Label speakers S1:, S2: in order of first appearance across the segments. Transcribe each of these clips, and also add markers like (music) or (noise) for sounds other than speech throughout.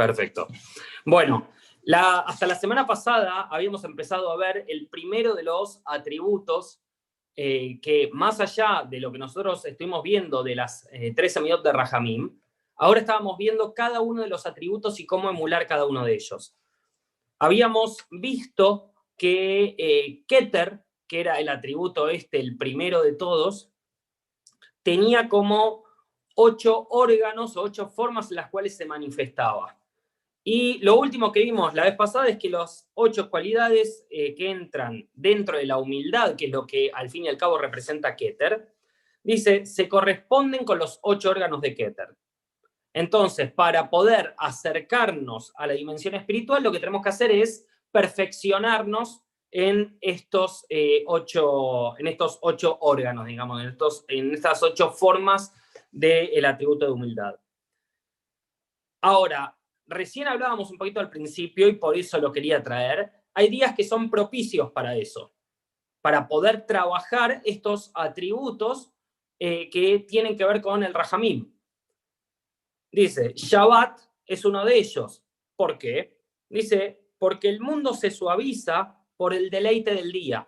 S1: Perfecto. Bueno, hasta la semana pasada habíamos empezado a ver el primero de los atributos eh, que más allá de lo que nosotros estuvimos viendo de las eh, tres semidot de Rajamim, ahora estábamos viendo cada uno de los atributos y cómo emular cada uno de ellos. Habíamos visto que eh, Keter, que era el atributo este, el primero de todos, tenía como ocho órganos o ocho formas en las cuales se manifestaba. Y lo último que vimos la vez pasada es que las ocho cualidades eh, que entran dentro de la humildad, que es lo que al fin y al cabo representa Keter, dice, se corresponden con los ocho órganos de Keter. Entonces, para poder acercarnos a la dimensión espiritual, lo que tenemos que hacer es perfeccionarnos en estos, eh, ocho, en estos ocho órganos, digamos, en, estos, en estas ocho formas del atributo de humildad. Ahora, recién hablábamos un poquito al principio y por eso lo quería traer. Hay días que son propicios para eso, para poder trabajar estos atributos eh, que tienen que ver con el Rajamim. Dice, Shabbat es uno de ellos. ¿Por qué? Dice, porque el mundo se suaviza por el deleite del día.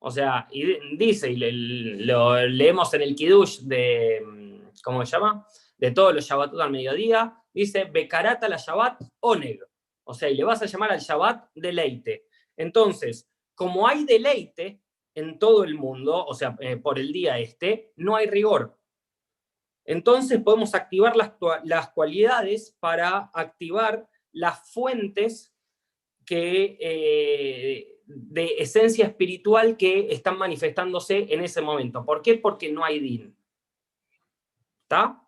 S1: O sea, y dice, y lo leemos en el Kiddush de, ¿cómo se llama? De todos los Shabbatot al mediodía, dice Bekarata la Shabbat Oneg. O sea, y le vas a llamar al Shabbat deleite. Entonces, como hay deleite en todo el mundo, o sea, eh, por el día este, no hay rigor. Entonces podemos activar las, las cualidades para activar las fuentes que, eh, de esencia espiritual que están manifestándose en ese momento. ¿Por qué? Porque no hay din. ¿Está?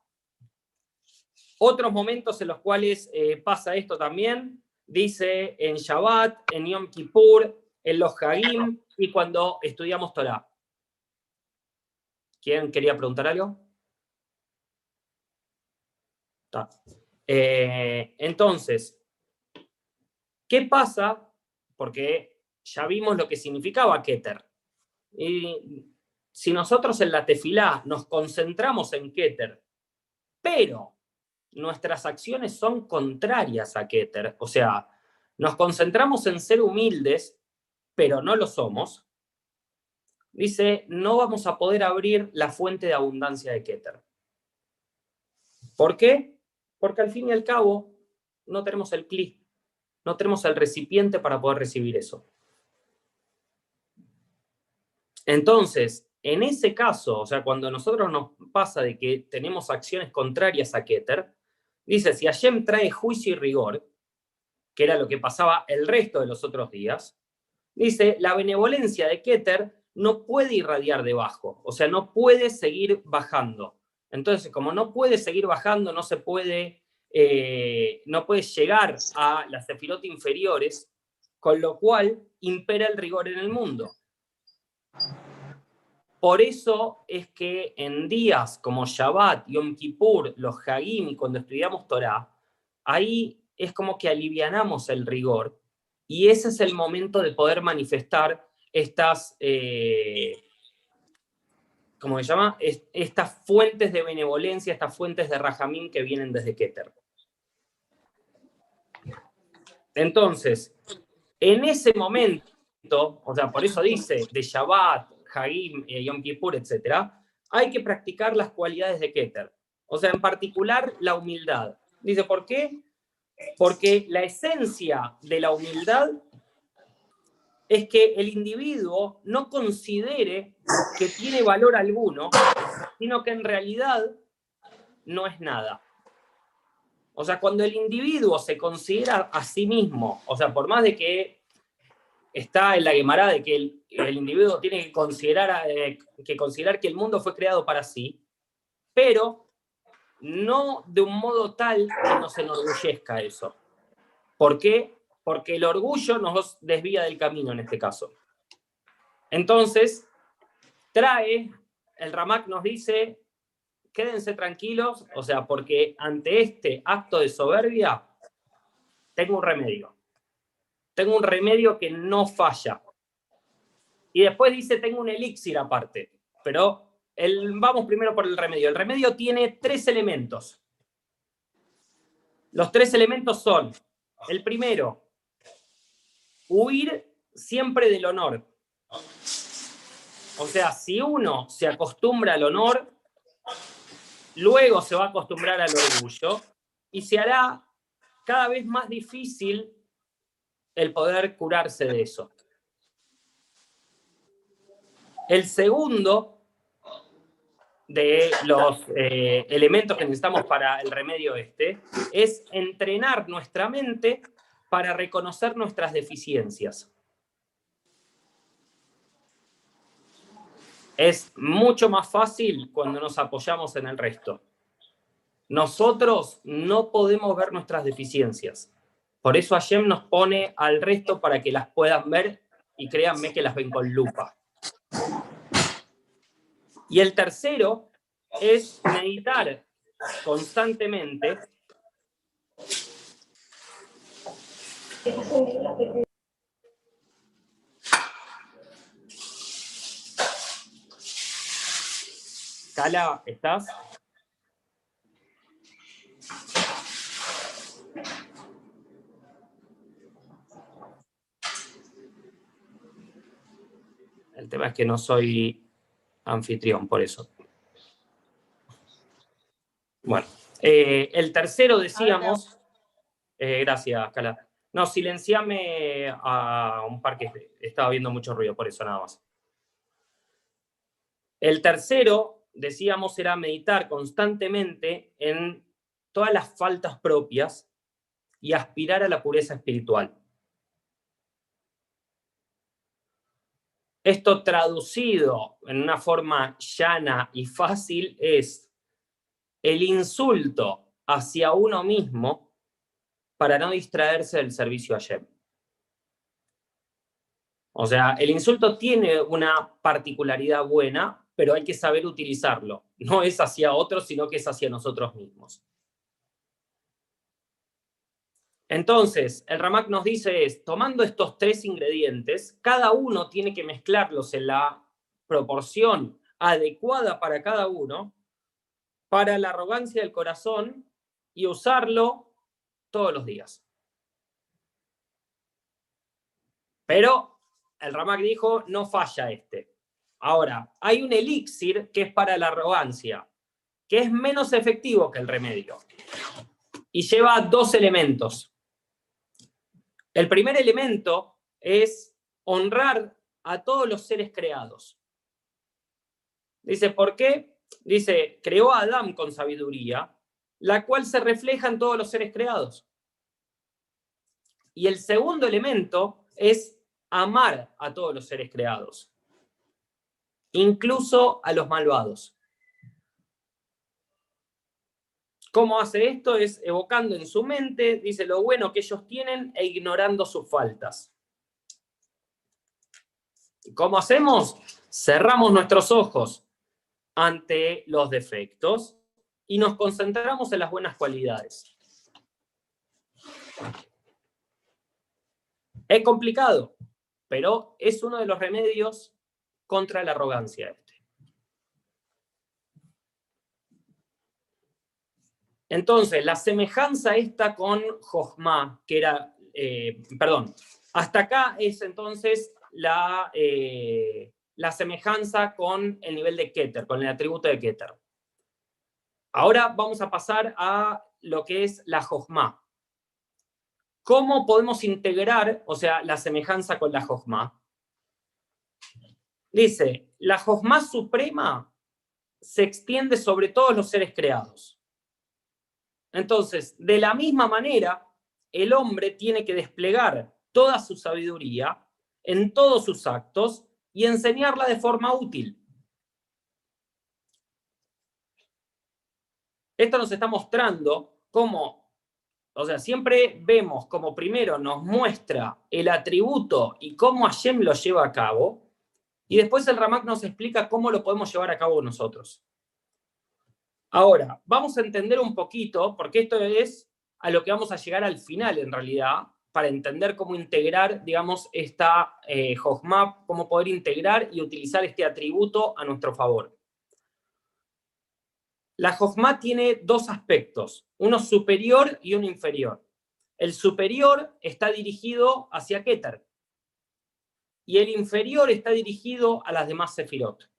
S1: Otros momentos en los cuales eh, pasa esto también, dice en Shabbat, en Yom Kippur, en los Hagim y cuando estudiamos Torah. ¿Quién quería preguntar algo? Eh, entonces, ¿qué pasa? Porque ya vimos lo que significaba Keter. Y si nosotros en la tefilá nos concentramos en Keter, pero nuestras acciones son contrarias a Keter. O sea, nos concentramos en ser humildes, pero no lo somos. Dice, no vamos a poder abrir la fuente de abundancia de Keter. ¿Por qué? Porque al fin y al cabo no tenemos el clic, no tenemos el recipiente para poder recibir eso. Entonces, en ese caso, o sea, cuando nosotros nos pasa de que tenemos acciones contrarias a Keter, Dice, si Hashem trae juicio y rigor, que era lo que pasaba el resto de los otros días, dice, la benevolencia de Keter no puede irradiar debajo, o sea, no puede seguir bajando. Entonces, como no puede seguir bajando, no se puede, eh, no puede llegar a las sefirot inferiores, con lo cual impera el rigor en el mundo. Por eso es que en días como Shabbat, Yom Kippur, los Hagim y cuando estudiamos Torah, ahí es como que alivianamos el rigor y ese es el momento de poder manifestar estas, eh, ¿cómo se llama? estas fuentes de benevolencia, estas fuentes de Rajamín que vienen desde Keter. Entonces, en ese momento, o sea, por eso dice, de Shabbat, Hagim, eh, Yom Kippur, etc., hay que practicar las cualidades de Keter. O sea, en particular la humildad. Dice, ¿por qué? Porque la esencia de la humildad es que el individuo no considere que tiene valor alguno, sino que en realidad no es nada. O sea, cuando el individuo se considera a sí mismo, o sea, por más de que está en la Gemara de que el, individuo tiene que considerar, eh, que considerar que el mundo fue creado para sí, pero no de un modo tal que nos enorgullezca eso. ¿Por qué? Porque el orgullo nos desvía del camino en este caso. Entonces, trae, el Ramak nos dice, quédense tranquilos, o sea, porque ante este acto de soberbia, tengo un remedio tengo un remedio que no falla. Y después dice, tengo un elixir aparte. Pero el, vamos primero por el remedio. El remedio tiene tres elementos. Los tres elementos son, el primero, huir siempre del honor. O sea, si uno se acostumbra al honor, luego se va a acostumbrar al orgullo y se hará cada vez más difícil el poder curarse de eso. El segundo de los eh, elementos que necesitamos para el remedio este es entrenar nuestra mente para reconocer nuestras deficiencias. Es mucho más fácil cuando nos apoyamos en el resto. Nosotros no podemos ver nuestras deficiencias. Por eso Hashem nos pone al resto para que las puedan ver y créanme que las ven con lupa. Y el tercero es meditar constantemente Cala, ¿estás? El tema es que no soy anfitrión, por eso. Bueno, eh, el tercero decíamos, eh, gracias, Cala. No, silenciame a un par que estaba viendo mucho ruido, por eso nada más. El tercero, decíamos, era meditar constantemente en todas las faltas propias y aspirar a la pureza espiritual. Esto traducido en una forma llana y fácil es el insulto hacia uno mismo para no distraerse del servicio a Yem. O sea, el insulto tiene una particularidad buena, pero hay que saber utilizarlo. No es hacia otros, sino que es hacia nosotros mismos. Entonces, el Ramak nos dice es, tomando estos tres ingredientes, cada uno tiene que mezclarlos en la proporción adecuada para cada uno, para la arrogancia del corazón y usarlo todos los días. Pero el Ramak dijo, no falla este. Ahora, hay un elixir que es para la arrogancia, que es menos efectivo que el remedio. Y lleva dos elementos. El primer elemento es honrar a todos los seres creados. Dice, ¿por qué? Dice, creó a Adán con sabiduría, la cual se refleja en todos los seres creados. Y el segundo elemento es amar a todos los seres creados, incluso a los malvados. ¿Cómo hace esto? Es evocando en su mente, dice lo bueno que ellos tienen e ignorando sus faltas. ¿Cómo hacemos? Cerramos nuestros ojos ante los defectos y nos concentramos en las buenas cualidades. Es complicado, pero es uno de los remedios contra la arrogancia. Entonces, la semejanza esta con Jochma, que era, eh, perdón, hasta acá es entonces la, eh, la semejanza con el nivel de Keter, con el atributo de Keter. Ahora vamos a pasar a lo que es la Jochma. ¿Cómo podemos integrar, o sea, la semejanza con la Jochma? Dice, la Jochma suprema se extiende sobre todos los seres creados. Entonces, de la misma manera, el hombre tiene que desplegar toda su sabiduría en todos sus actos y enseñarla de forma útil. Esto nos está mostrando cómo, o sea, siempre vemos como primero nos muestra el atributo y cómo Hashem lo lleva a cabo, y después el Ramak nos explica cómo lo podemos llevar a cabo nosotros. Ahora, vamos a entender un poquito, porque esto es a lo que vamos a llegar al final en realidad, para entender cómo integrar, digamos, esta eh, cómo poder integrar y utilizar este atributo a nuestro favor. La Jochma tiene dos aspectos, uno superior y uno inferior. El superior está dirigido hacia Keter y el inferior está dirigido a las demás Sefirot.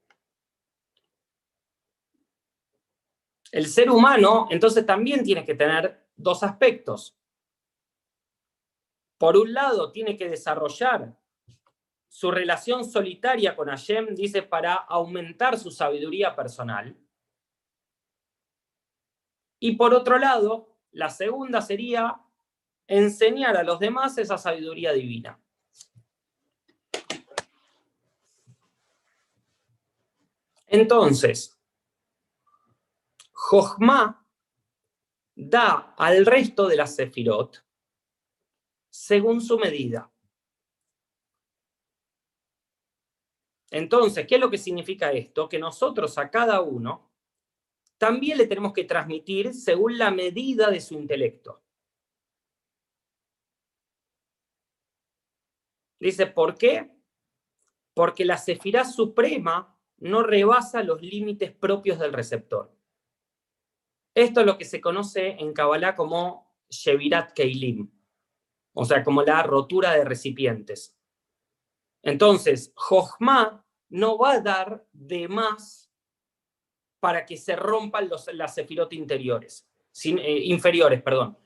S1: El ser humano, entonces, también tiene que tener dos aspectos. Por un lado, tiene que desarrollar su relación solitaria con Hashem, dice, para aumentar su sabiduría personal. Y por otro lado, la segunda sería enseñar a los demás esa sabiduría divina. Entonces, Jochma da al resto de la Sefirot según su medida. Entonces, ¿qué es lo que significa esto? Que nosotros a cada uno también le tenemos que transmitir según la medida de su intelecto. Dice, ¿por qué? Porque la Sefirá suprema no rebasa los límites propios del receptor. Esto es lo que se conoce en Kabbalah como Shevirat Keilim, o sea, como la rotura de recipientes. Entonces, Jochma no va a dar de más para que se rompan los, las sefirot interiores, eh, inferiores, perdón,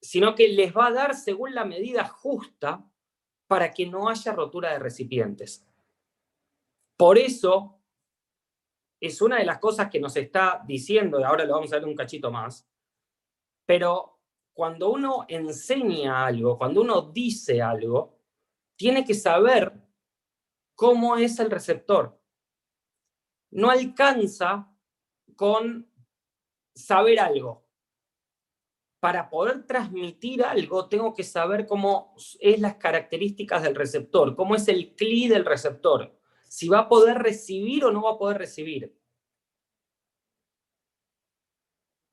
S1: sino que les va a dar según la medida justa para que no haya rotura de recipientes. Por eso, es una de las cosas que nos está diciendo, y ahora lo vamos a ver un cachito más, pero cuando uno enseña algo, cuando uno dice algo, tiene que saber cómo es el receptor. No alcanza con saber algo. Para poder transmitir algo, tengo que saber cómo es las características del receptor, cómo es el CLI del receptor si va a poder recibir o no va a poder recibir.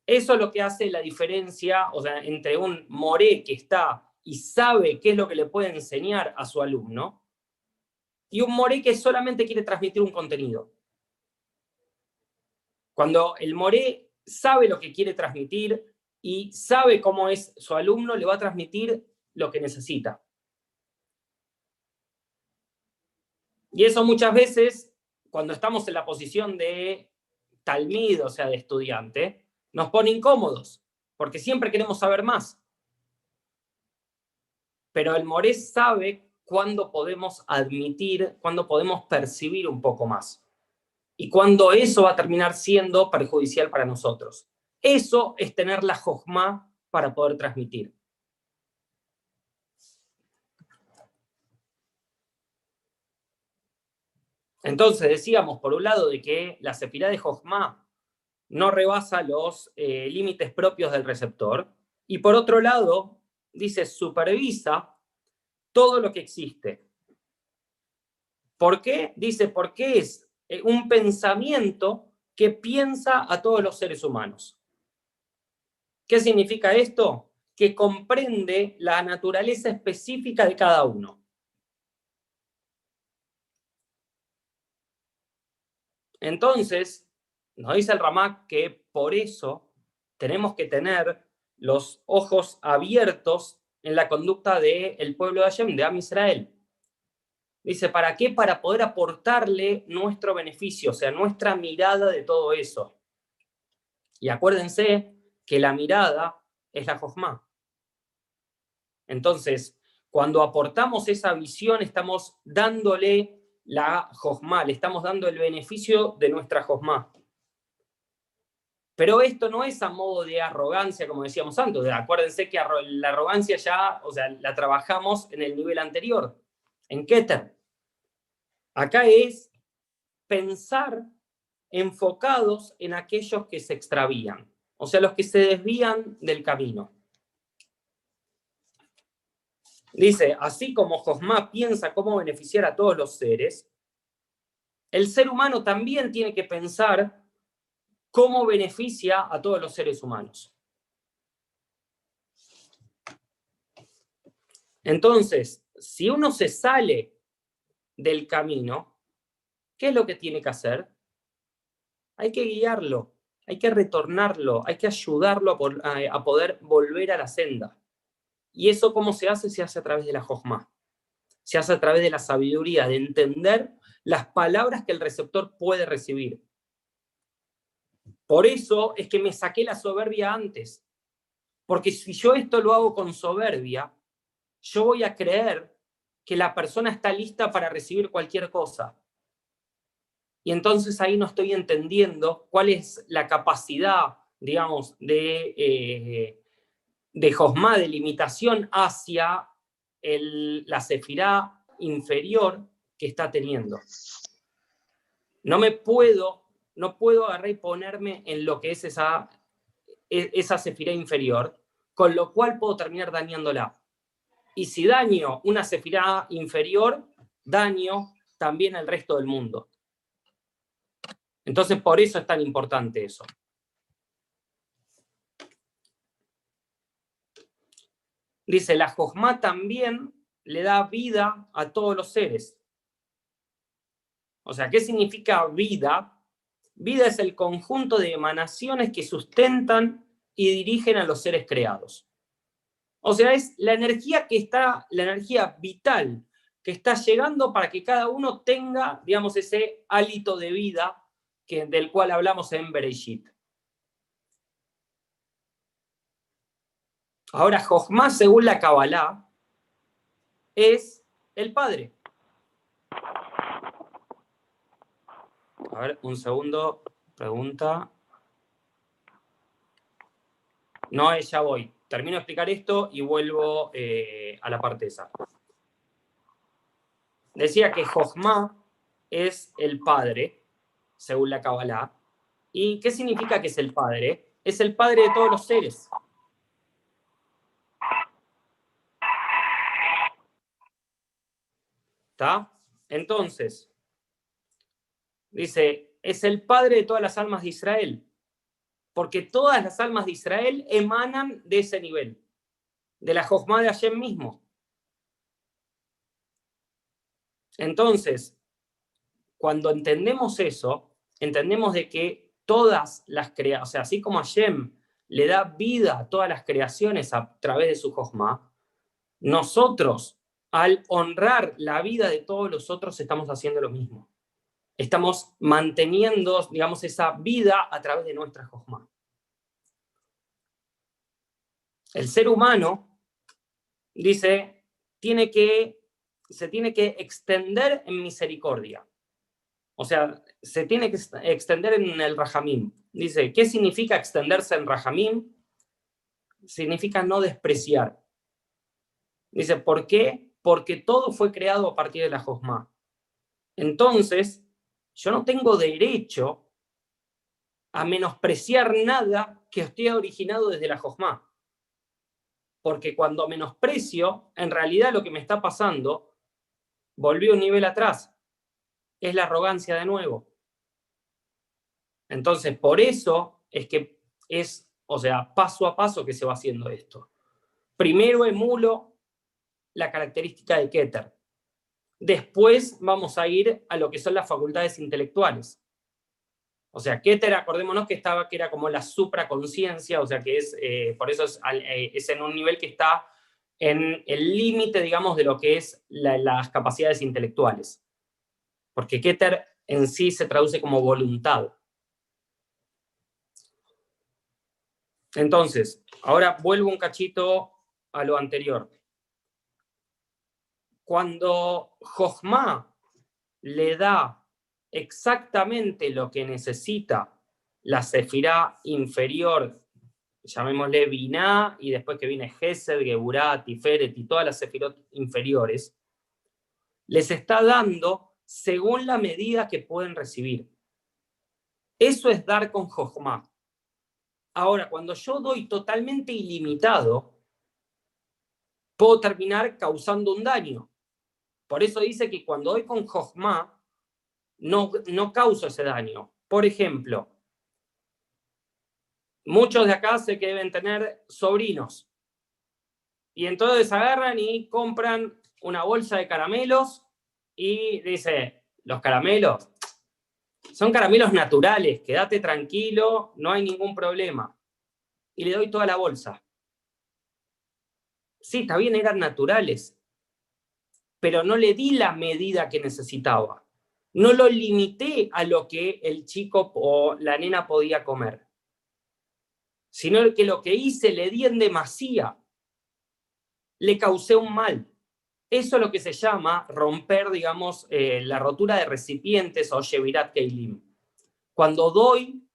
S1: Eso es lo que hace la diferencia, o sea, entre un moré que está y sabe qué es lo que le puede enseñar a su alumno, y un moré que solamente quiere transmitir un contenido. Cuando el moré sabe lo que quiere transmitir y sabe cómo es su alumno, le va a transmitir lo que necesita. Y eso muchas veces, cuando estamos en la posición de talmid, o sea, de estudiante, nos pone incómodos, porque siempre queremos saber más. Pero el Moré sabe cuándo podemos admitir, cuándo podemos percibir un poco más. Y cuándo eso va a terminar siendo perjudicial para nosotros. Eso es tener la jojma para poder transmitir. Entonces decíamos, por un lado, de que la sefirá de Jochma no rebasa los eh, límites propios del receptor, y por otro lado, dice, supervisa todo lo que existe. ¿Por qué? Dice, porque es eh, un pensamiento que piensa a todos los seres humanos. ¿Qué significa esto? Que comprende la naturaleza específica de cada uno. Entonces, nos dice el Ramak que por eso tenemos que tener los ojos abiertos en la conducta del pueblo de Hashem, de Am Israel. Dice, ¿para qué? Para poder aportarle nuestro beneficio, o sea, nuestra mirada de todo eso. Y acuérdense que la mirada es la Jochma. Entonces, cuando aportamos esa visión, estamos dándole la Josma, le estamos dando el beneficio de nuestra Josma. Pero esto no es a modo de arrogancia, como decíamos antes. Acuérdense que la arrogancia ya, o sea, la trabajamos en el nivel anterior, en Keter. Acá es pensar enfocados en aquellos que se extravían, o sea, los que se desvían del camino. Dice, así como Josma piensa cómo beneficiar a todos los seres, el ser humano también tiene que pensar cómo beneficia a todos los seres humanos. Entonces, si uno se sale del camino, ¿qué es lo que tiene que hacer? Hay que guiarlo, hay que retornarlo, hay que ayudarlo a, poder volver a la senda. ¿Y eso cómo se hace? Se hace a través de la jojma. Se hace a través de la sabiduría, de entender las palabras que el receptor puede recibir. Por eso es que me saqué la soberbia antes. Porque si yo esto lo hago con soberbia, yo voy a creer que la persona está lista para recibir cualquier cosa. Y entonces ahí no estoy entendiendo cuál es la capacidad, digamos, de, eh, de Josma, de limitación hacia la sefirá inferior que está teniendo. No me puedo, no puedo agarrar y ponerme en lo que es esa, e, esa inferior, con lo cual puedo terminar dañándola. Y si daño una sefirá inferior, daño también al resto del mundo. Entonces, por eso es tan importante eso. Dice, la Jojma también le da vida a todos los seres. O sea, ¿qué significa vida? Vida es el conjunto de emanaciones que sustentan y dirigen a los seres creados. O sea, es la energía que está, la energía vital que está llegando para que cada uno tenga, digamos, ese hálito de vida del cual hablamos en Bereshit. Ahora, Jochma, según la Kabbalah, es el padre. A ver, un segundo, pregunta. No, ya voy. Termino de explicar esto y vuelvo eh, a la parte esa. Decía que Jochma es el padre según la Kabbalah. ¿Y qué significa que es el Padre? Es el Padre de todos los seres. Entonces, dice, es el Padre de todas las almas de Israel, porque todas las almas de Israel emanan de ese nivel, de la Jojma de Hashem mismo. Entonces, cuando entendemos eso, entendemos de que todas las creaciones, o sea, así como Hashem le da vida a todas las creaciones a través de su Jojma, nosotros, al honrar la vida de todos los otros, estamos haciendo lo mismo. Estamos manteniendo, digamos, esa vida a través de nuestra Jojma. El ser humano, dice, tiene que, se tiene que extender en misericordia. O sea, se tiene que extender en el Rajamim. Dice, ¿qué significa extenderse en Rajamim? Significa no despreciar. Dice, ¿por qué? Porque todo fue creado a partir de la Josma. Entonces, yo no tengo derecho a menospreciar nada que esté originado desde la Josma. Porque cuando menosprecio, en realidad lo que me está pasando, volvió un nivel atrás es la arrogancia de nuevo. Entonces, por eso es que es, o sea, paso a paso que se va haciendo esto. Primero emulo la característica de Keter. Después vamos a ir a lo que son las facultades intelectuales. O sea, Keter, acordémonos que estaba, que era como la supraconciencia, o sea, que es, eh, por eso eh, es, en un nivel que está en el límite, digamos, de lo que es las capacidades intelectuales porque Keter en sí se traduce como voluntad. Entonces, ahora vuelvo un cachito a lo anterior. Cuando Jochma le da exactamente lo que necesita la sefirá inferior, llamémosle Binah, y después que viene Gesed, Geburah, Tiferet y todas las sefirot inferiores, les está dando según la medida que pueden recibir. Eso es dar con Jojma. Ahora, cuando yo doy totalmente ilimitado, puedo terminar causando un daño. Por eso dice que cuando doy con Jojma, no, no causo ese daño. Por ejemplo, muchos de acá sé que deben tener sobrinos. Y entonces agarran y compran una bolsa de caramelos y dice, los caramelos, Son caramelos naturales, quédate tranquilo, no hay ningún problema. Y le doy toda la bolsa. Sí, está bien, eran naturales, pero no le di la medida que necesitaba. No lo limité a lo que el chico o la nena podía comer, sino que lo que hice le di en demasía. Le causé un mal. Eso es lo que se llama romper, digamos, eh, la rotura de recipientes o Shevirat Keilim. Cuando doy,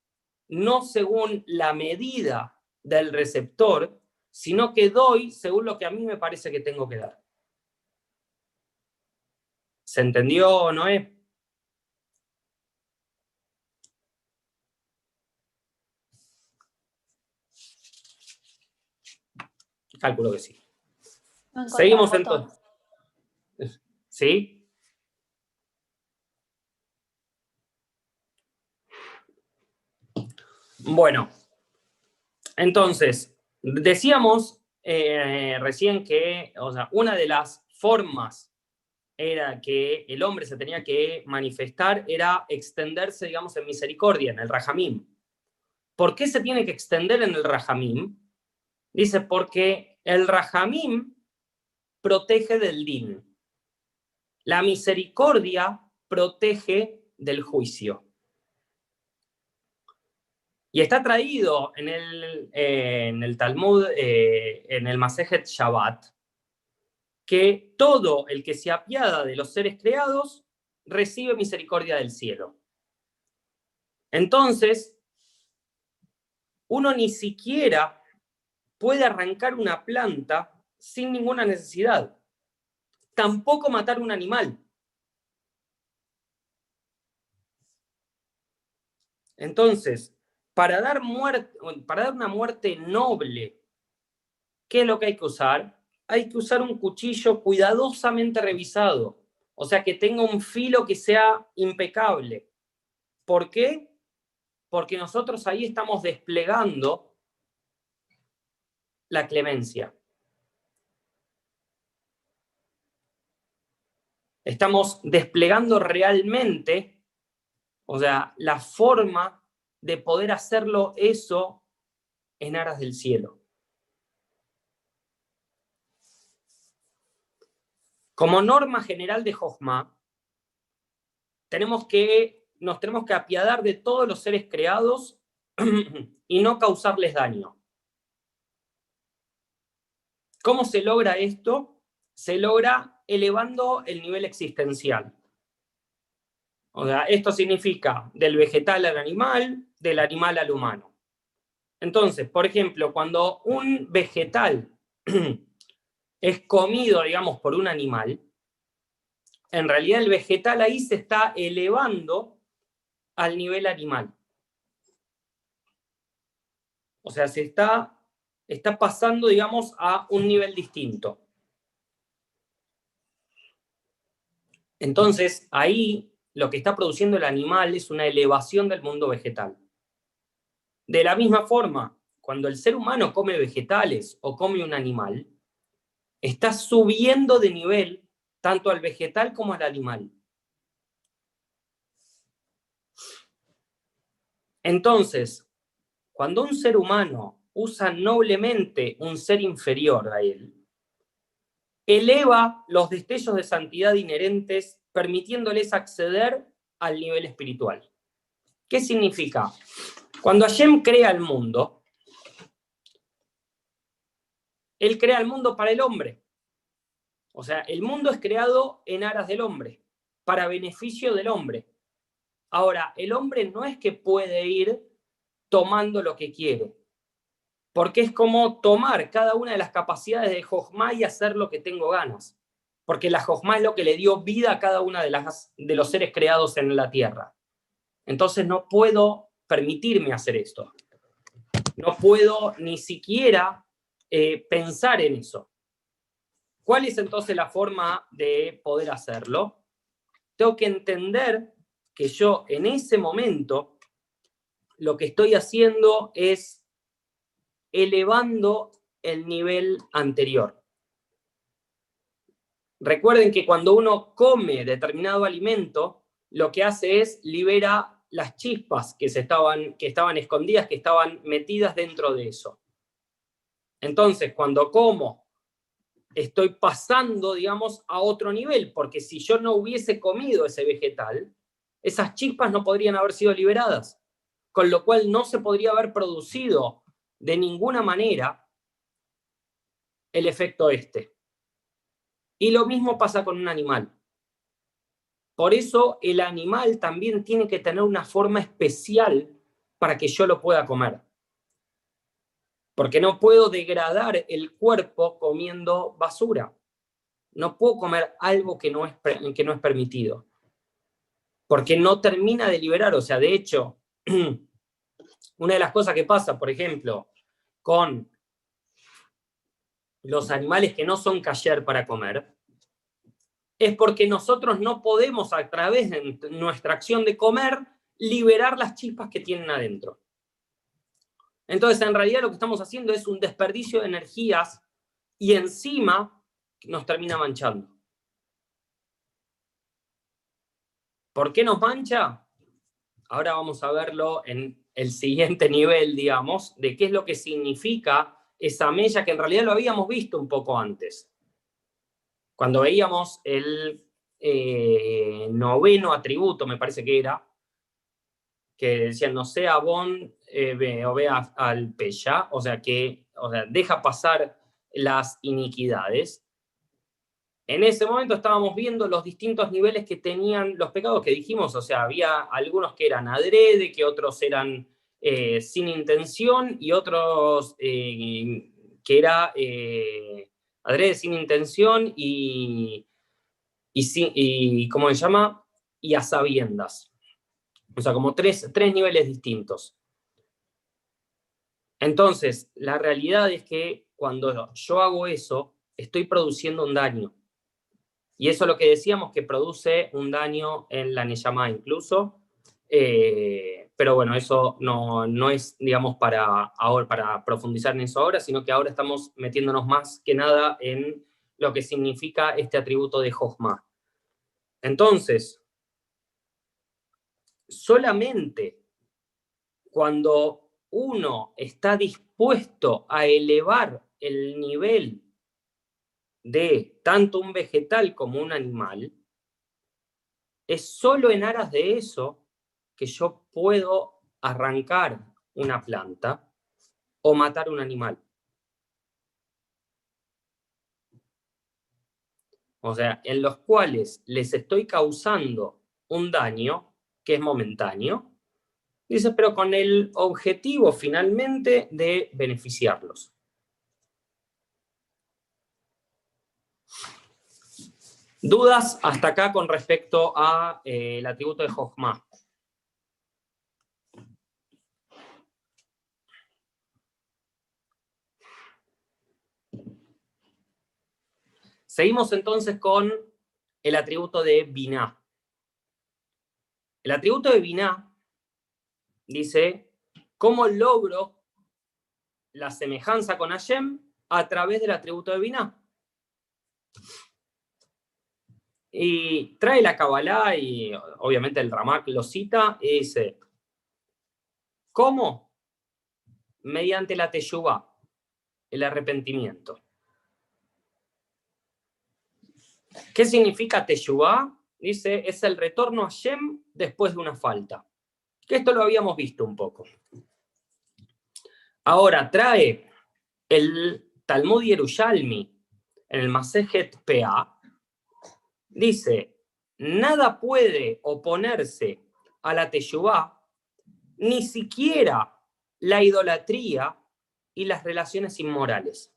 S1: no según la medida del receptor, sino que doy según lo que a mí me parece que tengo que dar. ¿Se entendió, Noé? Cálculo que sí. Seguimos entonces. (laughs) ¿Sí? Bueno, entonces, decíamos eh, recién que, o sea, una de las formas era que el hombre se tenía que manifestar, era extenderse, digamos, en misericordia, en el rajamim. ¿Por qué se tiene que extender en el rajamim? Dice, porque el rajamim protege del din. La misericordia protege del juicio. Y está traído en el, eh, en el Talmud, eh, en el Masejet Shabbat, que todo el que se apiada de los seres creados recibe misericordia del cielo. Entonces, uno ni siquiera puede arrancar una planta sin ninguna necesidad tampoco matar un animal. Entonces, para dar, muerte, para dar una muerte noble, ¿qué es lo que hay que usar? Hay que usar un cuchillo cuidadosamente revisado, o sea, que tenga un filo que sea impecable. ¿Por qué? Porque nosotros ahí estamos desplegando la clemencia. estamos desplegando realmente, o sea, la forma de poder hacerlo eso en aras del cielo. Como norma general de Jochma, tenemos que, nos tenemos que apiadar de todos los seres creados (clears throat) y no causarles daño. ¿Cómo se logra esto? Se logra elevando el nivel existencial. O sea, esto significa del vegetal al animal, del animal al humano. Entonces, por ejemplo, cuando un vegetal (clears throat) es comido, digamos, por un animal, en realidad el vegetal ahí se está elevando al nivel animal. O sea, se está, está pasando, digamos, a un nivel distinto. Entonces, ahí lo que está produciendo el animal es una elevación del mundo vegetal. De la misma forma, cuando el ser humano come vegetales o come un animal, está subiendo de nivel tanto al vegetal como al animal. Entonces, cuando un ser humano usa noblemente un ser inferior a él, eleva los destellos de santidad inherentes, permitiéndoles acceder al nivel espiritual. ¿Qué significa? Cuando Hashem crea el mundo, Él crea el mundo para el hombre. O sea, el mundo es creado en aras del hombre, para beneficio del hombre. Ahora, el hombre no es que puede ir tomando lo que quiere porque es como tomar cada una de las capacidades de Jochma y hacer lo que tengo ganas. Porque la Jochma es lo que le dio vida a cada una de, las, de los seres creados en la tierra. Entonces no puedo permitirme hacer esto. No puedo ni siquiera eh, pensar en eso. ¿Cuál es entonces la forma de poder hacerlo? Tengo que entender que yo en ese momento lo que estoy haciendo es elevando el nivel anterior. Recuerden que cuando uno come determinado alimento, lo que hace es libera las chispas que, se estaban, que estaban escondidas, que estaban metidas dentro de eso. Entonces, cuando como, estoy pasando, digamos, a otro nivel, porque si yo no hubiese comido ese vegetal, esas chispas no podrían haber sido liberadas, con lo cual no se podría haber producido de ninguna manera el efecto este. Y lo mismo pasa con un animal. Por eso el animal también tiene que tener una forma especial para que yo lo pueda comer. Porque no puedo degradar el cuerpo comiendo basura. No puedo comer algo que no es, que no es permitido. Porque no termina de liberar. O sea, de hecho, (clears throat) una de las cosas que pasa, por ejemplo, con los animales que no son cayer para comer, es porque nosotros no podemos a través de nuestra acción de comer liberar las chispas que tienen adentro. Entonces, en realidad lo que estamos haciendo es un desperdicio de energías y encima nos termina manchando. ¿Por qué nos mancha? Ahora vamos a verlo en el siguiente (laughs) nivel, digamos, de qué es lo que significa esa mella que en realidad lo habíamos visto un poco antes. Cuando veíamos el eh, noveno atributo, me parece que era, que decían, no sea bon eh, o vea al peya, o sea, que o sea, deja pasar las iniquidades. En ese momento estábamos viendo los distintos niveles que tenían los pecados que dijimos, o sea, había algunos que eran adrede, que otros eran eh, sin intención y otros que era adrede sin intención y, y, y, ¿cómo se llama? Y a sabiendas. O sea, como tres, tres niveles distintos. Entonces, la realidad es que cuando yo hago eso, estoy produciendo un daño. Y eso es lo que decíamos que produce un daño en la Neyama incluso. Eh, pero bueno, eso no, no es, digamos, para, ahora, para profundizar en eso ahora, sino que ahora estamos metiéndonos más que nada en lo que significa este atributo de Jochma. Entonces, solamente cuando uno está dispuesto a elevar el nivel de tanto un vegetal como un animal, es solo en aras de eso que yo puedo arrancar una planta o matar un animal. O sea, en los cuales les estoy causando un daño que es momentáneo, dice, pero con el objetivo finalmente de beneficiarlos. ¿Dudas hasta acá con respecto al eh, atributo de Jochma? Seguimos entonces con el atributo de Binah. El atributo de Binah dice, ¿cómo logro la semejanza con Hashem a través del atributo de Binah? Y trae la Kabbalah y obviamente el Ramak lo cita y dice, ¿cómo? Mediante la Teshuvah, el arrepentimiento. ¿Qué significa Teshuvah? Dice, es el retorno a Shem después de una falta. Que esto lo habíamos visto un poco. Ahora trae el Talmud Yerushalmi en el Masejet PA. Dice, nada puede oponerse a la Teshuvah, ni siquiera la idolatría y las relaciones inmorales.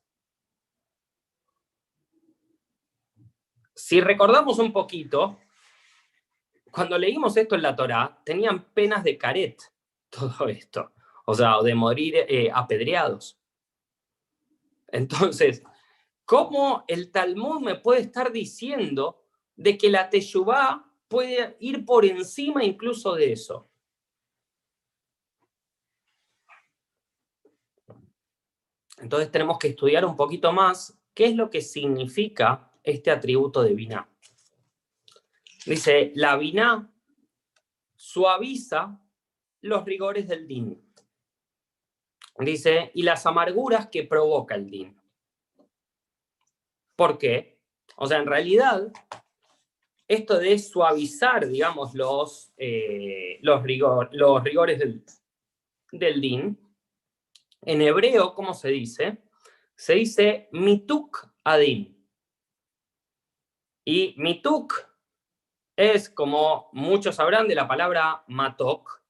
S1: Si recordamos un poquito, cuando leímos esto en la Torá, tenían penas de caret (laughs) todo esto, o sea, de morir eh, apedreados. Entonces, ¿cómo el Talmud me puede estar diciendo de que la Teshuvah puede ir por encima incluso de eso? Entonces tenemos que estudiar un poquito más qué es lo que significa este atributo de Binah. Dice, la Binah suaviza los rigores del din. Dice, y las amarguras que provoca el din. ¿Por qué? O sea, en realidad, esto de suavizar, digamos, los, eh, los, los rigores del, del din, en hebreo, ¿cómo se dice? Se dice mituk adin. Y mituk es, como muchos sabrán, de la palabra matok,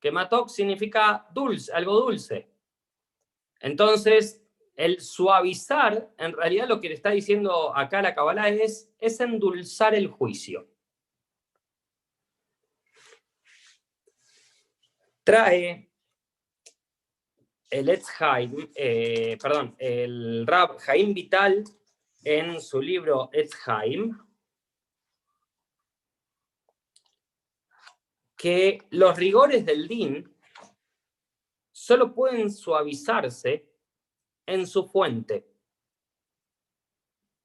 S1: que matok significa dulce, algo dulce. Entonces, el suavizar, en realidad lo que le está diciendo acá la Kabbalah es, es endulzar el juicio. Trae el Etzheim, eh, perdón, el Rab Jaim Vital en su libro Etzheim, que los rigores del DIN solo pueden suavizarse en su fuente.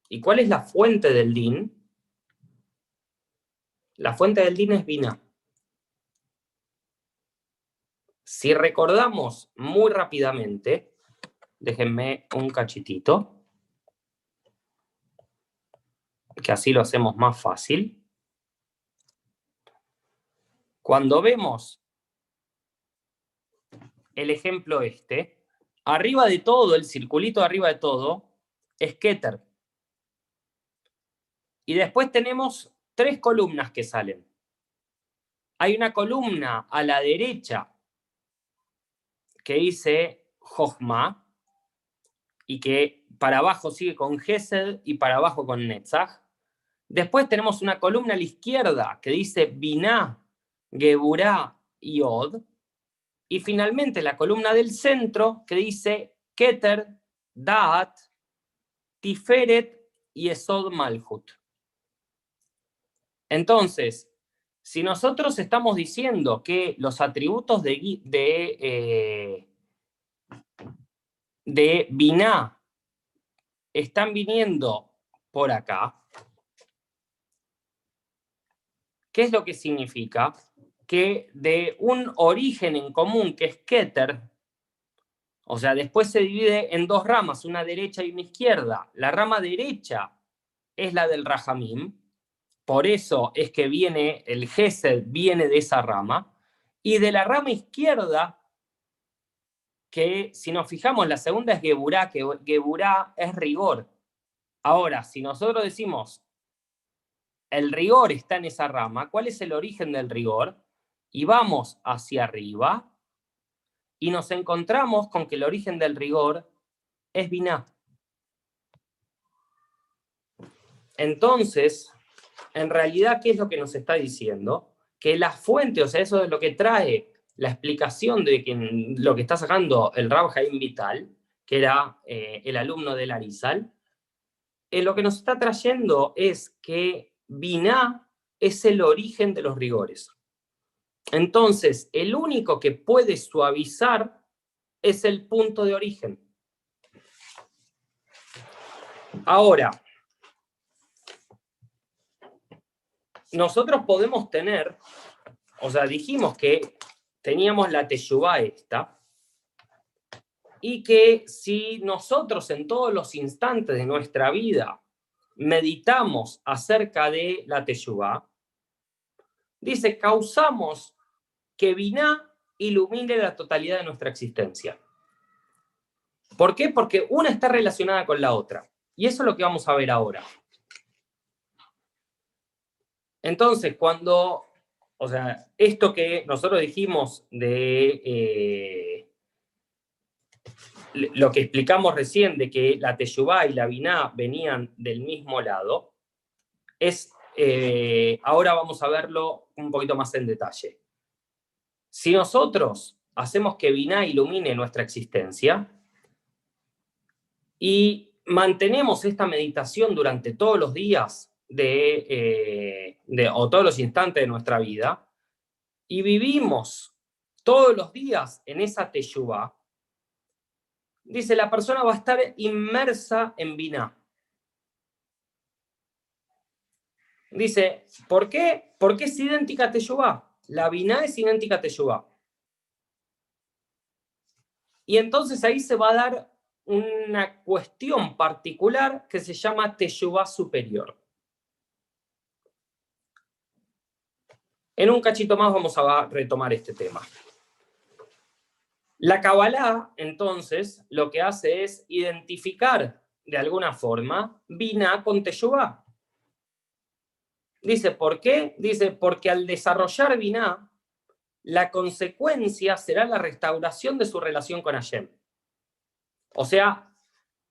S1: ¿Y cuál es la fuente del DIN? La fuente del DIN es Vina. Si recordamos muy rápidamente, déjenme un cachitito, que así lo hacemos más fácil. Cuando vemos el ejemplo este, arriba de todo, el circulito arriba de todo, es Keter. Y después tenemos tres columnas que salen. Hay una columna a la derecha que dice Jochma y que para abajo sigue con Gesed y para abajo con Netzach. Después tenemos una columna a la izquierda que dice Binah, Geburah y Od. Y finalmente la columna del centro que dice Keter, Daat, Tiferet y Esod Malhut. Entonces, si nosotros estamos diciendo que los atributos de, de, eh, de Binah están viniendo por acá, ¿qué es lo que significa? Que de un origen en común que es Keter, o sea, después se divide en dos ramas, una derecha y una izquierda. La rama derecha es la del Rahamim, por eso es que viene, el Gesed viene de esa rama. Y de la rama izquierda, que si nos fijamos, la segunda es Geburá, que Geburá es rigor. Ahora, si nosotros decimos, el rigor está en esa rama, ¿cuál es el origen del rigor? Y vamos hacia arriba y nos encontramos con que el origen del rigor es Biná. Entonces, en realidad, ¿qué es lo que nos está diciendo? Que la fuente, o sea, eso es lo que trae la explicación de que, lo que está sacando el Rab Jaim Vital, que era eh, el alumno de Larizal, eh, lo que nos está trayendo es que Binah es el origen de los rigores. Entonces, el único que puede suavizar es el punto de origen. Ahora, nosotros podemos tener, o sea, dijimos que teníamos la teyubá esta, y que si nosotros en todos los instantes de nuestra vida meditamos acerca de la teyubá, dice, causamos que Biná ilumine la totalidad de nuestra existencia. ¿Por qué? Porque una está relacionada con la otra. Y eso es lo que vamos a ver ahora. Entonces, cuando, o sea, esto que nosotros dijimos de eh, lo que explicamos recién de que la Teshuvah y la Biná venían del mismo lado, es, eh, ahora vamos a verlo un poquito más en detalle. Si nosotros hacemos que Biná ilumine nuestra existencia y mantenemos esta meditación durante todos los días, eh, de, o todos los instantes de nuestra vida y vivimos todos los días en esa teyuba, dice, la persona va a estar inmersa en vina. Dice, ¿por qué? Porque es idéntica a teyuba. La Binah es idéntica a Teshuvah. Y entonces ahí se va a dar una cuestión particular que se llama Teshuvah superior. En un cachito más vamos a retomar este tema. La Kabbalah, entonces, lo que hace es identificar de alguna forma Binah con Teshuvah. Dice, ¿por qué? Dice, porque al desarrollar Binah, la consecuencia será la restauración de su relación con Hashem. O sea,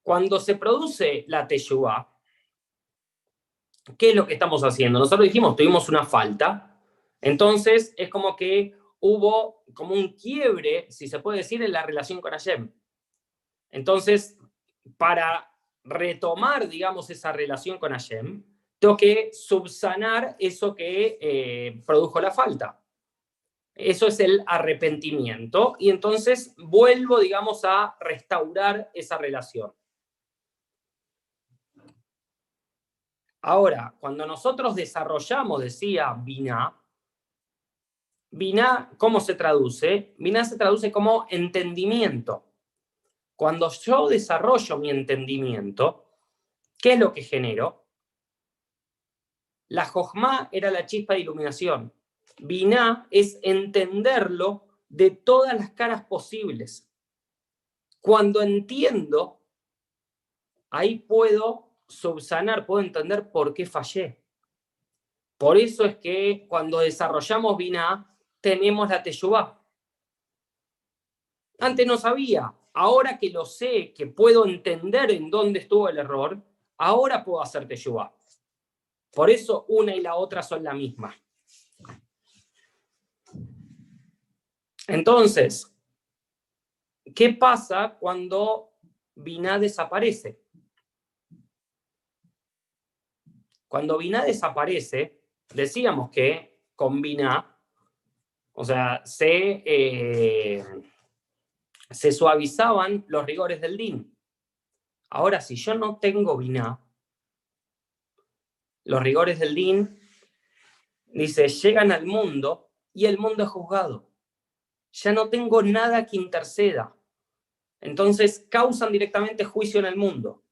S1: cuando se produce la Teshuvah, ¿qué es lo que estamos haciendo? Nosotros dijimos, tuvimos una falta, entonces es como que hubo como un quiebre, si se puede decir, en la relación con Hashem. Entonces, para retomar, digamos, esa relación con Hashem, tengo que subsanar eso que eh, produjo la falta. Eso es el arrepentimiento y entonces vuelvo, digamos, a restaurar esa relación. Ahora, cuando nosotros desarrollamos, decía Bina, Bina, ¿cómo se traduce? Bina se traduce como entendimiento. Cuando yo desarrollo mi entendimiento, ¿qué es lo que genero? La Jojma era la chispa de iluminación. Binah es entenderlo de todas las caras posibles. Cuando entiendo, ahí puedo subsanar, puedo entender por qué fallé. Por eso es que cuando desarrollamos Binah, tenemos la Teshuvah. Antes no sabía, ahora que lo sé, que puedo entender en dónde estuvo el error, ahora puedo hacer Teshuvah. Por eso una y la otra son la misma. Entonces, ¿qué pasa cuando Binah desaparece? Cuando Binah desaparece, decíamos que con Binah, o sea, se, eh, se suavizaban los rigores del DIN. Ahora, si yo no tengo Binah, los rigores del DIN, dice, llegan al mundo y el mundo es juzgado ya no tengo nada que interceda. Entonces causan directamente juicio en el mundo.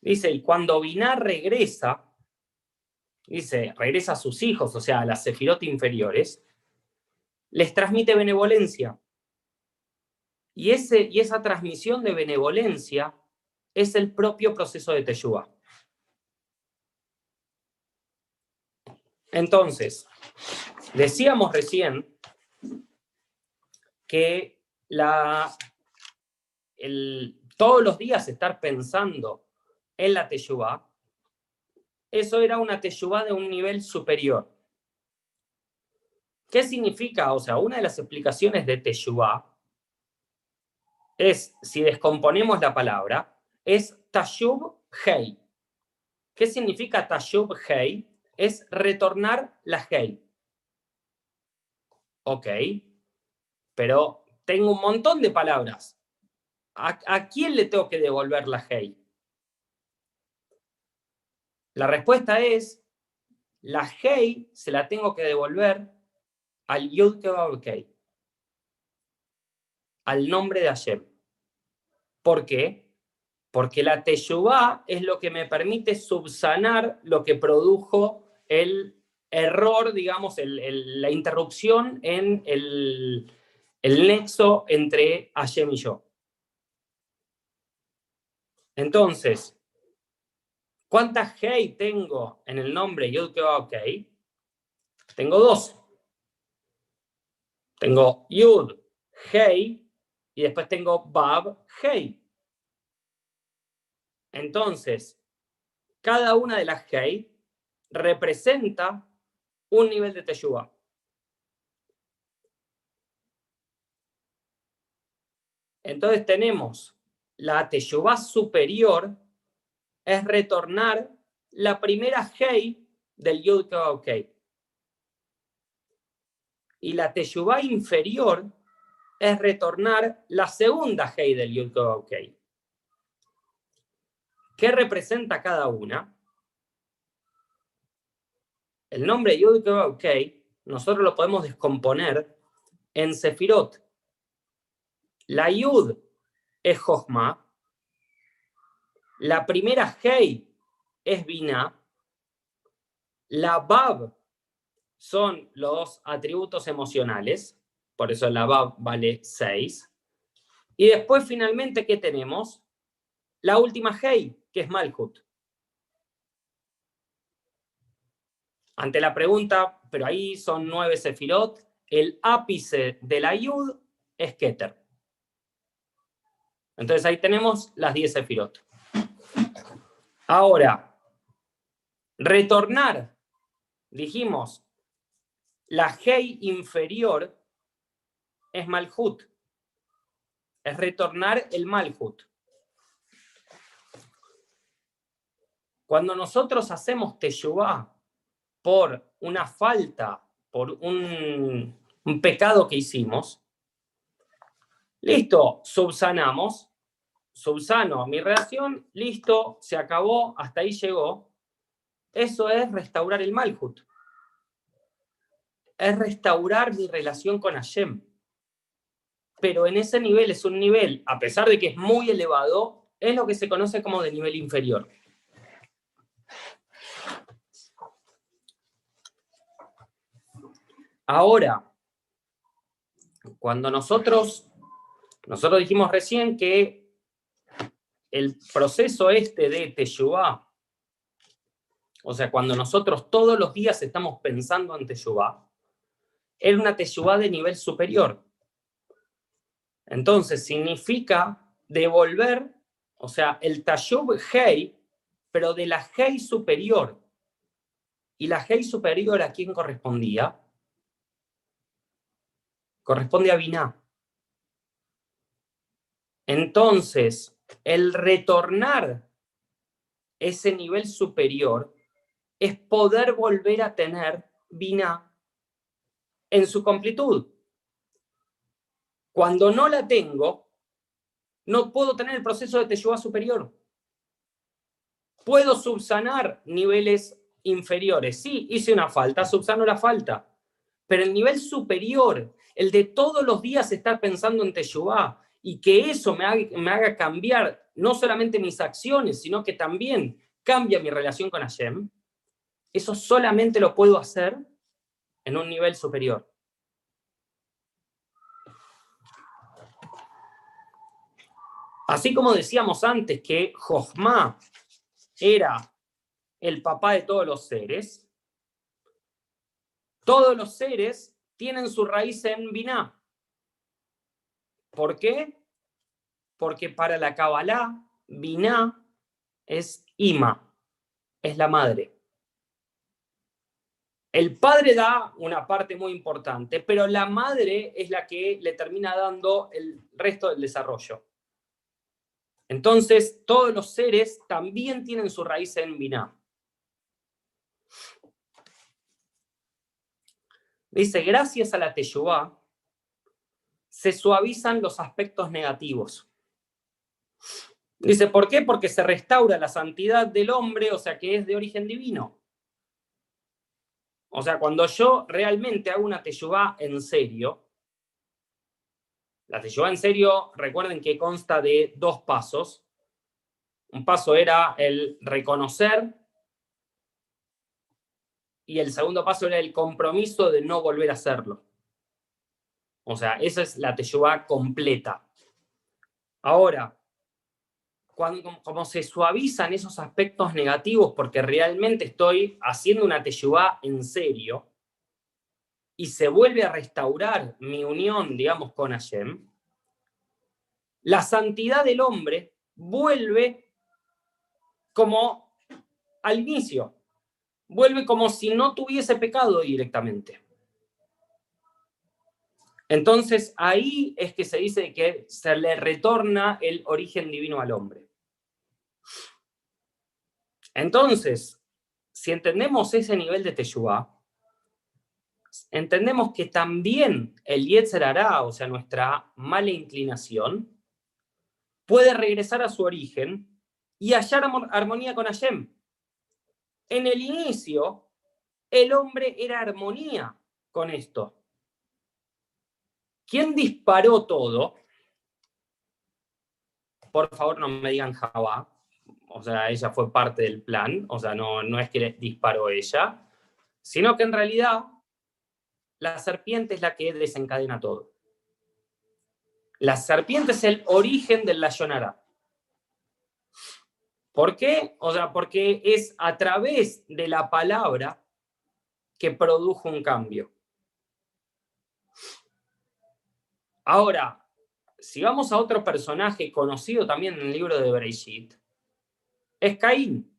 S1: Dice, y cuando Binar regresa, dice, regresa a sus hijos, o sea, a las sefirot inferiores, les transmite benevolencia. Y, ese, y esa transmisión de benevolencia es el propio proceso de Teshuvah. Entonces, decíamos recién que la, el, todos los días estar pensando en la Teshuvah, eso era una Teshuvah de un nivel superior. ¿Qué significa? O sea, una de las explicaciones de Teshuvah es, si descomponemos la palabra, es Tashub Hei. ¿Qué significa Tashub Hei? Es retornar la Hei. Ok, pero tengo un montón de palabras. ¿A, quién le tengo que devolver la hey? La respuesta es, la hey se la tengo que devolver al Yud Kei, al nombre de Hashem. ¿Por qué? Porque la Teshuvah es lo que me permite subsanar lo que produjo el error, digamos, la interrupción en el, nexo entre Hashem y yo. Entonces, ¿cuántas Hei tengo en el nombre Yud Ok? Tengo dos. Tengo Yud, Hei, y después tengo Bab, Hei. Entonces, cada una de las Hei representa un nivel de Teshuvah. Entonces tenemos la Teshuvah superior, es retornar la primera Hei del Yud Ok. Y la Teshuvah inferior es retornar la segunda Hei del Yud Ok. ¿Qué representa cada una? El nombre Yud ok, nosotros lo podemos descomponer en Sefirot. La Yud es Jochma, la primera Hei es Binah, la Bab son los atributos emocionales, por eso la Bab vale 6. Y después finalmente, ¿qué tenemos? La última Hei, que es Malhut. Ante la pregunta, pero ahí son nueve Sefirot, el ápice de la Yud es Keter. Entonces ahí tenemos las 10 Sefirot. Ahora, retornar, dijimos, la Hei inferior es Malhut, es retornar el Malhut. Cuando nosotros hacemos Teshuvah por una falta, por un, pecado que hicimos, listo, subsanamos, subsano mi relación, listo, se acabó, hasta ahí llegó. Eso es restaurar el Malhut. Es restaurar mi relación con Hashem. Pero en ese nivel es un nivel, a pesar de que es muy elevado, es lo que se conoce como de nivel inferior. Ahora, cuando nosotros, nosotros dijimos recién que el proceso este de Teshuvah, o sea, cuando nosotros todos los días estamos pensando en Teshuvah, es una Teshuvah de nivel superior. Entonces, significa devolver, o sea, el Tashub Hei, pero de la Hei superior. ¿Y la Hei superior a quién correspondía? Corresponde a Binah. Entonces, el retornar ese nivel superior es poder volver a tener Binah en su completud. Cuando no la tengo, no puedo tener el proceso de Teshuvah superior. Puedo subsanar niveles inferiores. Sí, hice una falta, subsano la falta. Pero el nivel superior, el de todos los días estar pensando en Teshuvah y que eso me haga, cambiar no solamente mis acciones, sino que también cambia mi relación con Hashem, eso solamente lo puedo hacer en un nivel superior. Así como decíamos antes que Jochma era el papá de todos los seres, todos los seres tienen su raíz en Binah. ¿Por qué? Porque para la Kabbalah, Binah es Ima, es la madre. El padre da una parte muy importante, pero la madre es la que le termina dando el resto del desarrollo. Entonces, todos los seres también tienen su raíz en Binah. Dice, gracias a la Teshuvah se suavizan los aspectos negativos. Dice, ¿por qué? Porque se restaura la santidad del hombre, o sea, que es de origen divino. O sea, cuando yo realmente hago una Teshuvah en serio, la Teshuvah en serio, recuerden que consta de dos pasos. Un paso era el reconocer y el segundo paso era el compromiso de no volver a hacerlo. O sea, esa es la teshuvah completa. Ahora, cuando, como se suavizan esos aspectos negativos porque realmente estoy haciendo una teshuvah en serio y se vuelve a restaurar mi unión, digamos, con Hashem, la santidad del hombre vuelve como al inicio, vuelve como si no tuviese pecado directamente. Entonces ahí es que se dice que se le retorna el origen divino al hombre. Entonces, si entendemos ese nivel de Teshuvah, entendemos que también el Yetzer hará, o sea, nuestra mala inclinación, puede regresar a su origen y hallar armonía con Hashem en el inicio, el hombre era armonía con esto. ¿Quién disparó todo? Por favor, no me digan Java. O sea, ella fue parte del plan. O sea, no, no es que disparó ella, sino que en realidad la serpiente es la que desencadena todo. La serpiente es el origen del Layonara. ¿Por qué? O sea, porque es a través de la palabra que produjo un cambio. Ahora, si vamos a otro personaje conocido también en el libro de Bereshit, es Caín.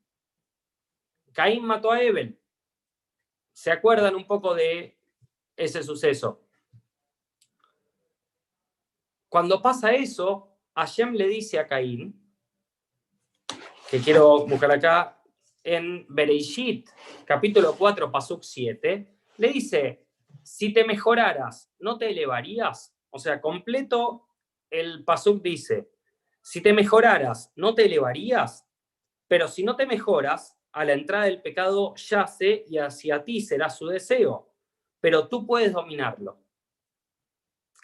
S1: Caín mató a Ebel. ¿Se acuerdan un poco de ese suceso? Cuando pasa eso, Hashem le dice a Caín, que quiero buscar acá, en Bereishit, capítulo 4, Pasuk 7, le dice, si te mejoraras, ¿no te elevarías? O sea, completo el Pasuk dice, si te mejoraras, ¿no te elevarías? Pero si no te mejoras, a la entrada del pecado yace y hacia ti será su deseo, pero tú puedes dominarlo.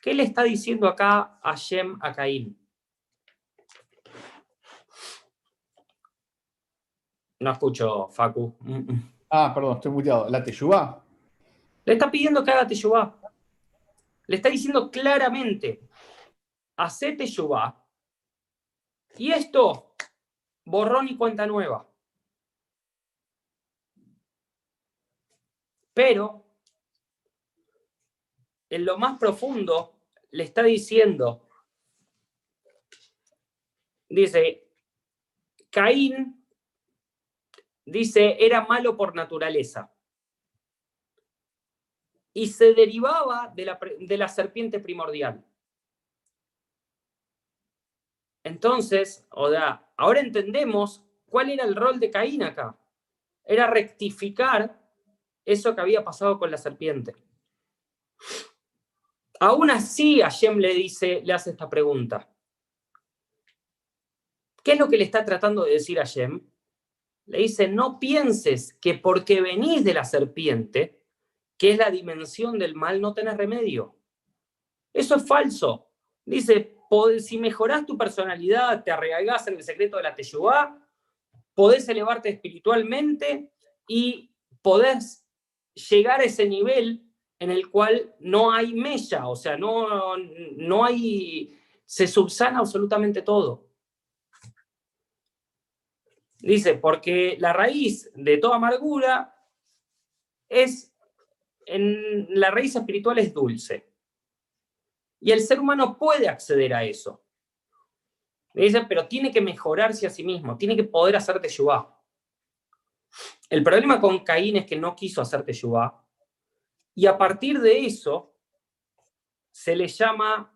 S1: ¿Qué le está diciendo acá Hashem a Caín? No escucho, Facu.
S2: Ah, perdón, estoy muteado. ¿La Teshuvah?
S1: Le está pidiendo que haga Teshuvah. Le está diciendo claramente, hace Teshuvah. Y esto, borrón y cuenta nueva. Pero, en lo más profundo, le está diciendo, dice, Caín dice, era malo por naturaleza. Y se derivaba de la, de la serpiente primordial. Entonces, ahora entendemos cuál era el rol de Caín acá. Era rectificar eso que había pasado con la serpiente. Aún así, Hashem le dice, le hace esta pregunta. ¿Qué es lo que le está tratando de decir Hashem? Le dice, no pienses que porque venís de la serpiente, que es la dimensión del mal, no tenés remedio. Eso es falso. Dice, si mejorás tu personalidad, te arraigás en el secreto de la Teshuvah, podés elevarte espiritualmente y podés llegar a ese nivel en el cual no hay mella, o sea, no, no hay, se subsana absolutamente todo. Dice, porque la raíz de toda amargura es, en la raíz espiritual es dulce. Y el ser humano puede acceder a eso. Dice, pero tiene que mejorarse a sí mismo, tiene que poder hacer teshuvah. El problema con Caín es que no quiso hacer teshuvah. Y a partir de eso, se le llama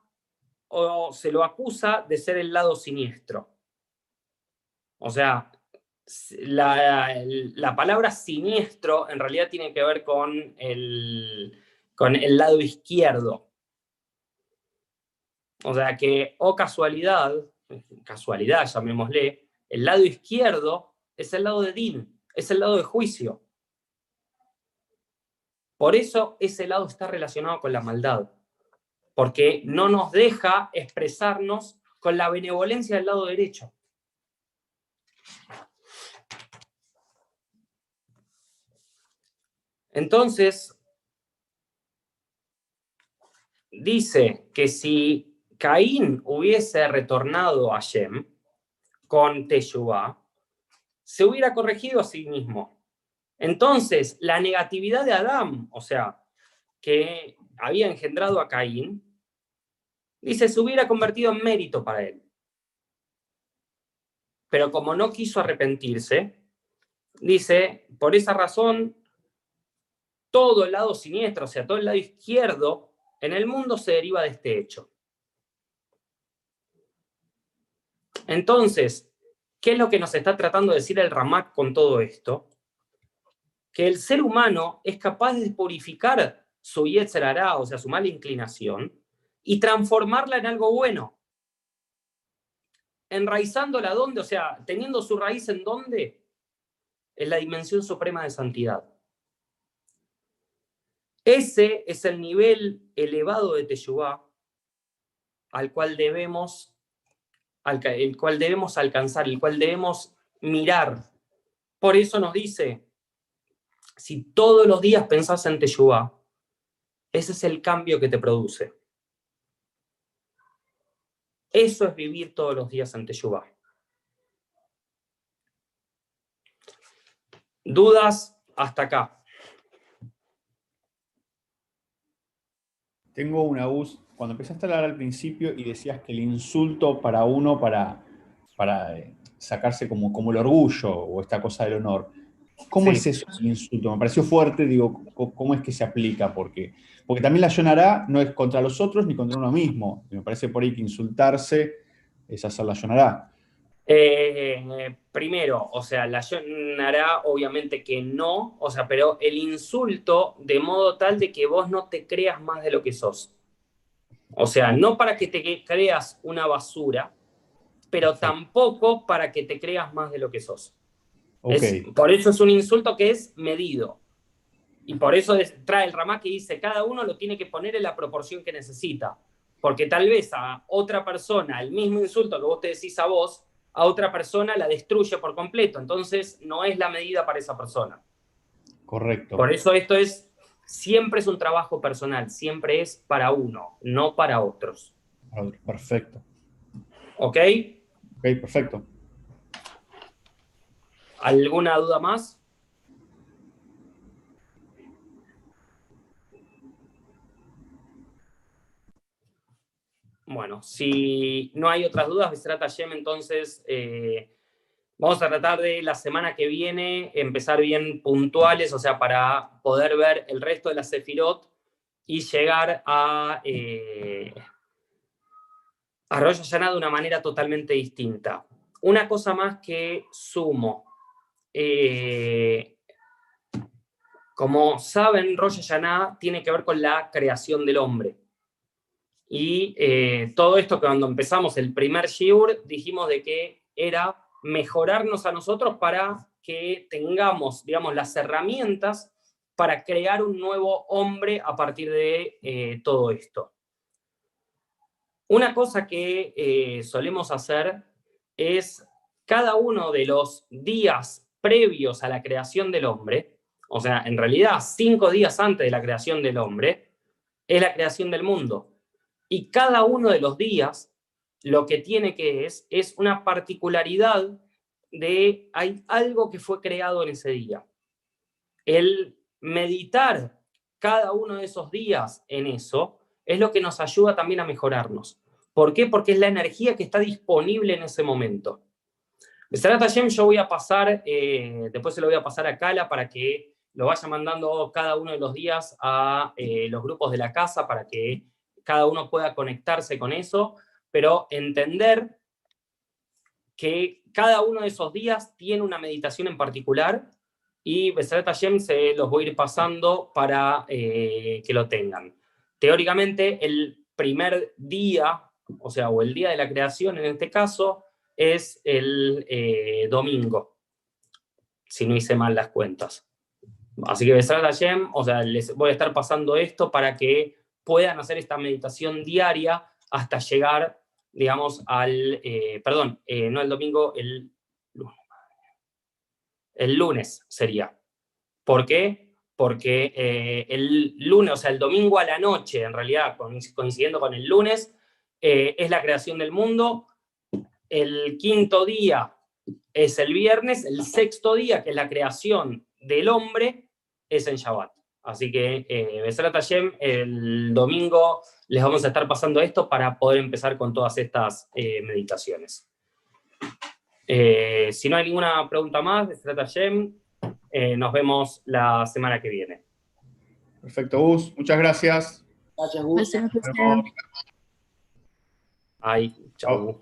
S1: o se lo acusa de ser el lado siniestro. O sea, la, palabra siniestro en realidad tiene que ver con el, con el lado izquierdo. O sea que, o casualidad, casualidad llamémosle, el lado izquierdo es el lado de Din, es el lado de juicio. Por eso ese lado está relacionado con la maldad, porque no nos deja expresarnos con la benevolencia del lado derecho. Entonces, dice que si Caín hubiese retornado a Shem con Teshuvah, se hubiera corregido a sí mismo. Entonces, la negatividad de Adán, o sea, que había engendrado a Caín, dice, se hubiera convertido en mérito para él. Pero como no quiso arrepentirse, dice, por esa razón todo el lado siniestro, o sea, todo el lado izquierdo en el mundo se deriva de este hecho. Entonces, ¿qué es lo que nos está tratando de decir el Ramak con todo esto? Que el ser humano es capaz de purificar su yetzerará, o sea, su mala inclinación, y transformarla en algo bueno. Enraizándola dónde, o sea, teniendo su raíz en dónde? En la dimensión suprema de santidad. Ese es el nivel elevado de Teshuvah al cual debemos, el cual debemos alcanzar, el cual debemos mirar. Por eso nos dice, si todos los días pensás en Teshuvah, ese es el cambio que te produce. Eso es vivir todos los días en Teshuvah. ¿Dudas hasta acá?
S2: Tengo una voz. Cuando empezaste a hablar al principio y decías que el insulto para uno, para, para eh, sacarse como, como el orgullo o esta cosa del honor, ¿cómo es eso el insulto? Me pareció fuerte, digo, ¿cómo es que se aplica? Porque, porque también la Yonará no es contra los otros ni contra uno mismo. Me parece por ahí que insultarse es hacer la Yonará.
S1: Eh, primero, o sea, la Yonará obviamente que no, o sea, pero el insulto de modo tal de que vos no te creas más de lo que sos. O sea, no para que te creas una basura, pero tampoco para que te creas más de lo que sos. por eso es un insulto que es medido. Y por eso trae el ramá que dice, cada uno lo tiene que poner en la proporción que necesita. Porque tal vez a otra persona el mismo insulto que vos te decís a vos, a otra persona la destruye por completo. Entonces no es la medida para esa persona.
S2: Correcto.
S1: Por eso esto es, siempre es un trabajo personal, siempre es para uno, no para otros.
S2: Perfecto.
S1: ¿Ok?
S2: Ok, perfecto.
S1: ¿Alguna duda más? Bueno, si no hay otras dudas, Besrat Hashem, entonces eh, vamos a tratar de la semana que viene empezar bien puntuales, o sea, para poder ver el resto de la Sefirot y llegar a, eh, a de una manera totalmente distinta. Una cosa más que sumo. Eh, como saben, Rosh Hashanah tiene que ver con la creación del hombre. Y eh, todo esto cuando empezamos el primer Shiur dijimos de que era mejorarnos a nosotros para que tengamos, digamos, las herramientas para crear un nuevo hombre a partir de eh, todo esto. Una cosa que eh, solemos hacer es cada uno de los días previos a la creación del hombre, o sea, en realidad cinco días antes de la creación del hombre, es la creación del mundo. Y cada uno de los días lo que tiene que es, es una particularidad de hay algo que fue creado en ese día. El meditar cada uno de esos días en eso es lo que nos ayuda también a mejorarnos. ¿Por qué? Porque es la energía que está disponible en ese momento. Hashem, yo voy a pasar, eh, después se lo voy a pasar a Kala para que lo vaya mandando cada uno de los días a eh, los grupos de la casa para que cada uno pueda conectarse con eso, pero entender que cada uno de esos días tiene una meditación en particular y Beseret Hashem se los voy a ir pasando para eh, que lo tengan. Teóricamente, el primer día, o sea, o el día de la creación en este caso, es el eh, domingo, si no hice mal las cuentas. Así que Beseret Hashem, o sea, les voy a estar pasando esto para que puedan hacer esta meditación diaria hasta llegar, digamos, al, eh, perdón, eh, no el domingo, el lunes. El lunes sería. ¿Por qué? Porque eh, el lunes, o sea, el domingo a la noche, en realidad, coincidiendo con el lunes, es la creación del mundo. El quinto día es el viernes, el sexto día, que es la creación del hombre, es en Shabbat. Así que, eh, Besrat el domingo les vamos a estar pasando esto para poder empezar con todas estas eh, meditaciones. Eh, si no hay ninguna pregunta más, Besrat Hashem, eh, nos vemos la semana que viene.
S2: Perfecto, Gus. Muchas gracias.
S3: Gracias, Gus.
S1: Ay, chao.